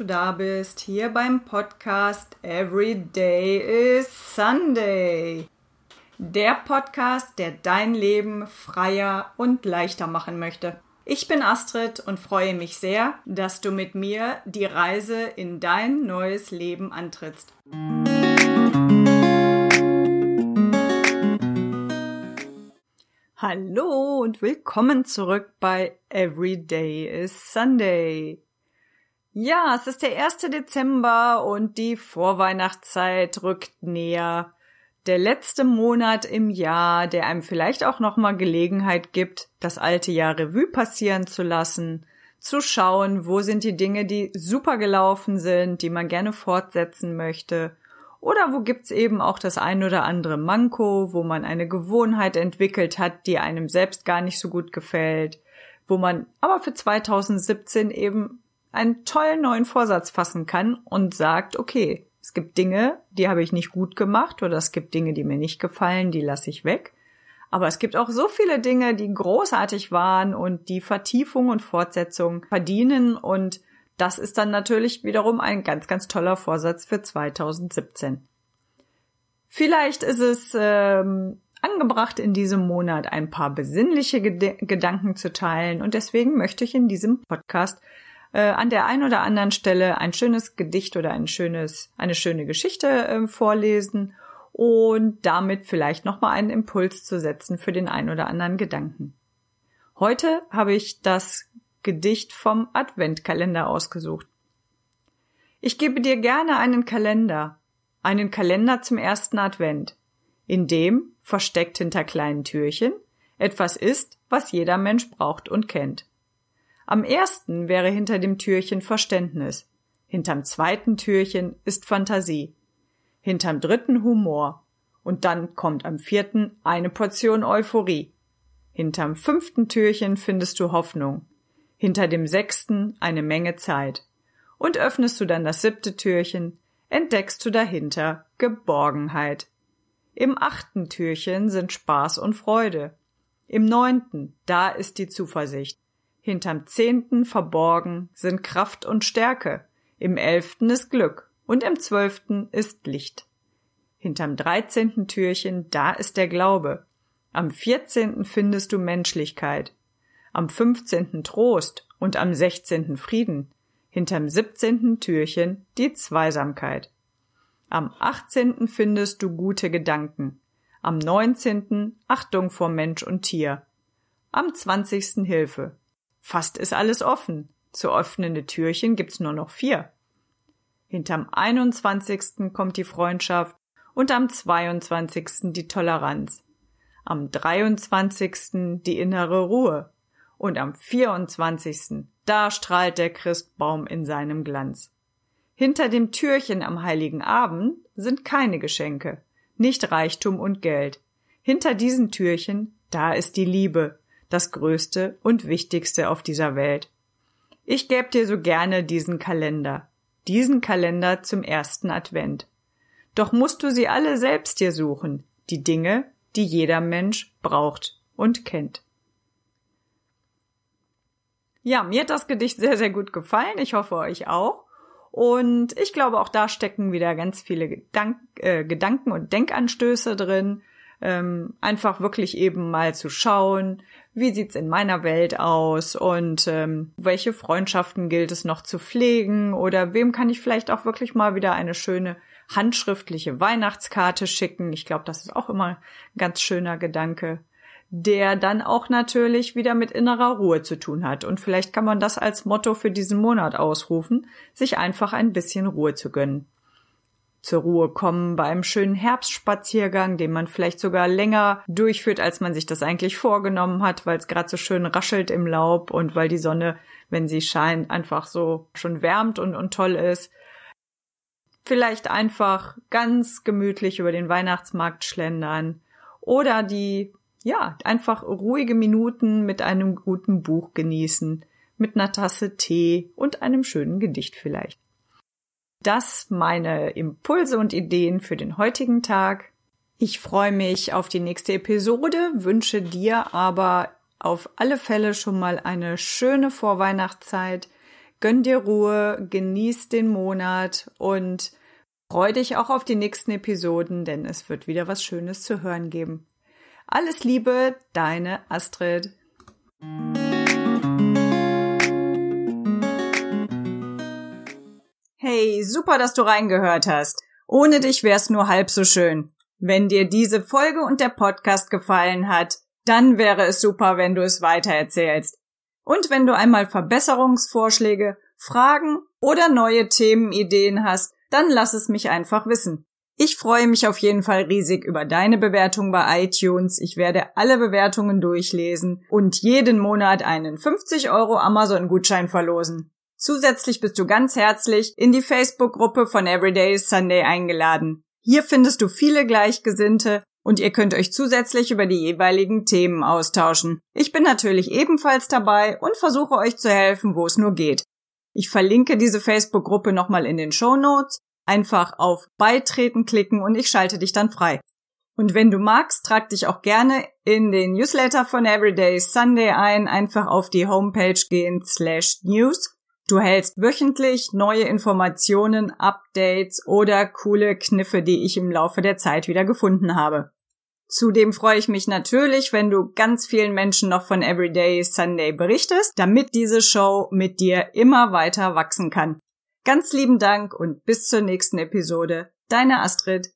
du da bist, hier beim Podcast Every Day is Sunday. Der Podcast, der dein Leben freier und leichter machen möchte. Ich bin Astrid und freue mich sehr, dass du mit mir die Reise in dein neues Leben antrittst. Hallo und willkommen zurück bei Every Day is Sunday. Ja, es ist der 1. Dezember und die Vorweihnachtszeit rückt näher. Der letzte Monat im Jahr, der einem vielleicht auch nochmal Gelegenheit gibt, das alte Jahr Revue passieren zu lassen, zu schauen, wo sind die Dinge, die super gelaufen sind, die man gerne fortsetzen möchte oder wo gibt's eben auch das ein oder andere Manko, wo man eine Gewohnheit entwickelt hat, die einem selbst gar nicht so gut gefällt, wo man aber für 2017 eben einen tollen neuen Vorsatz fassen kann und sagt, okay, es gibt Dinge, die habe ich nicht gut gemacht oder es gibt Dinge, die mir nicht gefallen, die lasse ich weg. Aber es gibt auch so viele Dinge, die großartig waren und die Vertiefung und Fortsetzung verdienen und das ist dann natürlich wiederum ein ganz, ganz toller Vorsatz für 2017. Vielleicht ist es ähm, angebracht, in diesem Monat ein paar besinnliche Ged Gedanken zu teilen und deswegen möchte ich in diesem Podcast äh, an der einen oder anderen Stelle ein schönes Gedicht oder ein schönes, eine schöne Geschichte äh, vorlesen und damit vielleicht nochmal einen Impuls zu setzen für den einen oder anderen Gedanken. Heute habe ich das Gedicht vom Adventkalender ausgesucht. Ich gebe dir gerne einen Kalender, einen Kalender zum ersten Advent, in dem, versteckt hinter kleinen Türchen, etwas ist, was jeder Mensch braucht und kennt. Am ersten wäre hinter dem Türchen Verständnis, hinterm zweiten Türchen ist Fantasie, hinterm dritten Humor, und dann kommt am vierten eine Portion Euphorie. Hinterm fünften Türchen findest du Hoffnung, hinter dem sechsten eine Menge Zeit. Und öffnest du dann das siebte Türchen, entdeckst du dahinter Geborgenheit. Im achten Türchen sind Spaß und Freude. Im neunten, da ist die Zuversicht. Hinterm zehnten verborgen sind Kraft und Stärke. Im elften ist Glück und im zwölften ist Licht. Hinterm dreizehnten Türchen, da ist der Glaube. Am vierzehnten findest du Menschlichkeit am 15. Trost und am 16. Frieden, hinterm 17. Türchen die Zweisamkeit. Am 18. findest du gute Gedanken, am 19. Achtung vor Mensch und Tier, am 20. Hilfe. Fast ist alles offen, zu öffnende Türchen gibt's nur noch vier. Hinterm 21. kommt die Freundschaft und am 22. die Toleranz. Am 23. die innere Ruhe und am 24. da strahlt der Christbaum in seinem Glanz. Hinter dem Türchen am heiligen Abend sind keine Geschenke, nicht Reichtum und Geld. Hinter diesen Türchen, da ist die Liebe, das Größte und Wichtigste auf dieser Welt. Ich gäb dir so gerne diesen Kalender, diesen Kalender zum ersten Advent. Doch musst du sie alle selbst dir suchen, die Dinge, die jeder Mensch braucht und kennt. Ja, mir hat das Gedicht sehr, sehr gut gefallen. Ich hoffe euch auch. Und ich glaube, auch da stecken wieder ganz viele Gedank äh, Gedanken und Denkanstöße drin. Ähm, einfach wirklich eben mal zu schauen, wie sieht's in meiner Welt aus und ähm, welche Freundschaften gilt es noch zu pflegen oder wem kann ich vielleicht auch wirklich mal wieder eine schöne handschriftliche Weihnachtskarte schicken. Ich glaube, das ist auch immer ein ganz schöner Gedanke der dann auch natürlich wieder mit innerer Ruhe zu tun hat. Und vielleicht kann man das als Motto für diesen Monat ausrufen, sich einfach ein bisschen Ruhe zu gönnen. Zur Ruhe kommen bei einem schönen Herbstspaziergang, den man vielleicht sogar länger durchführt, als man sich das eigentlich vorgenommen hat, weil es gerade so schön raschelt im Laub und weil die Sonne, wenn sie scheint, einfach so schon wärmt und, und toll ist. Vielleicht einfach ganz gemütlich über den Weihnachtsmarkt schlendern oder die ja, einfach ruhige Minuten mit einem guten Buch genießen, mit einer Tasse Tee und einem schönen Gedicht vielleicht. Das meine Impulse und Ideen für den heutigen Tag. Ich freue mich auf die nächste Episode, wünsche dir aber auf alle Fälle schon mal eine schöne Vorweihnachtszeit. gönn dir Ruhe, genieß den Monat und freu dich auch auf die nächsten Episoden, denn es wird wieder was Schönes zu hören geben. Alles Liebe, deine Astrid. Hey, super, dass du reingehört hast. Ohne dich wär's nur halb so schön. Wenn dir diese Folge und der Podcast gefallen hat, dann wäre es super, wenn du es weitererzählst. Und wenn du einmal Verbesserungsvorschläge, Fragen oder neue Themenideen hast, dann lass es mich einfach wissen. Ich freue mich auf jeden Fall riesig über deine Bewertung bei iTunes. Ich werde alle Bewertungen durchlesen und jeden Monat einen 50 Euro Amazon-Gutschein verlosen. Zusätzlich bist du ganz herzlich in die Facebook-Gruppe von Everyday Sunday eingeladen. Hier findest du viele Gleichgesinnte und ihr könnt euch zusätzlich über die jeweiligen Themen austauschen. Ich bin natürlich ebenfalls dabei und versuche euch zu helfen, wo es nur geht. Ich verlinke diese Facebook-Gruppe nochmal in den Show Notes. Einfach auf Beitreten klicken und ich schalte dich dann frei. Und wenn du magst, trag dich auch gerne in den Newsletter von Everyday Sunday ein. Einfach auf die Homepage gehen slash news Du hältst wöchentlich neue Informationen, Updates oder coole Kniffe, die ich im Laufe der Zeit wieder gefunden habe. Zudem freue ich mich natürlich, wenn du ganz vielen Menschen noch von Everyday Sunday berichtest, damit diese Show mit dir immer weiter wachsen kann. Ganz lieben Dank und bis zur nächsten Episode. Deine Astrid.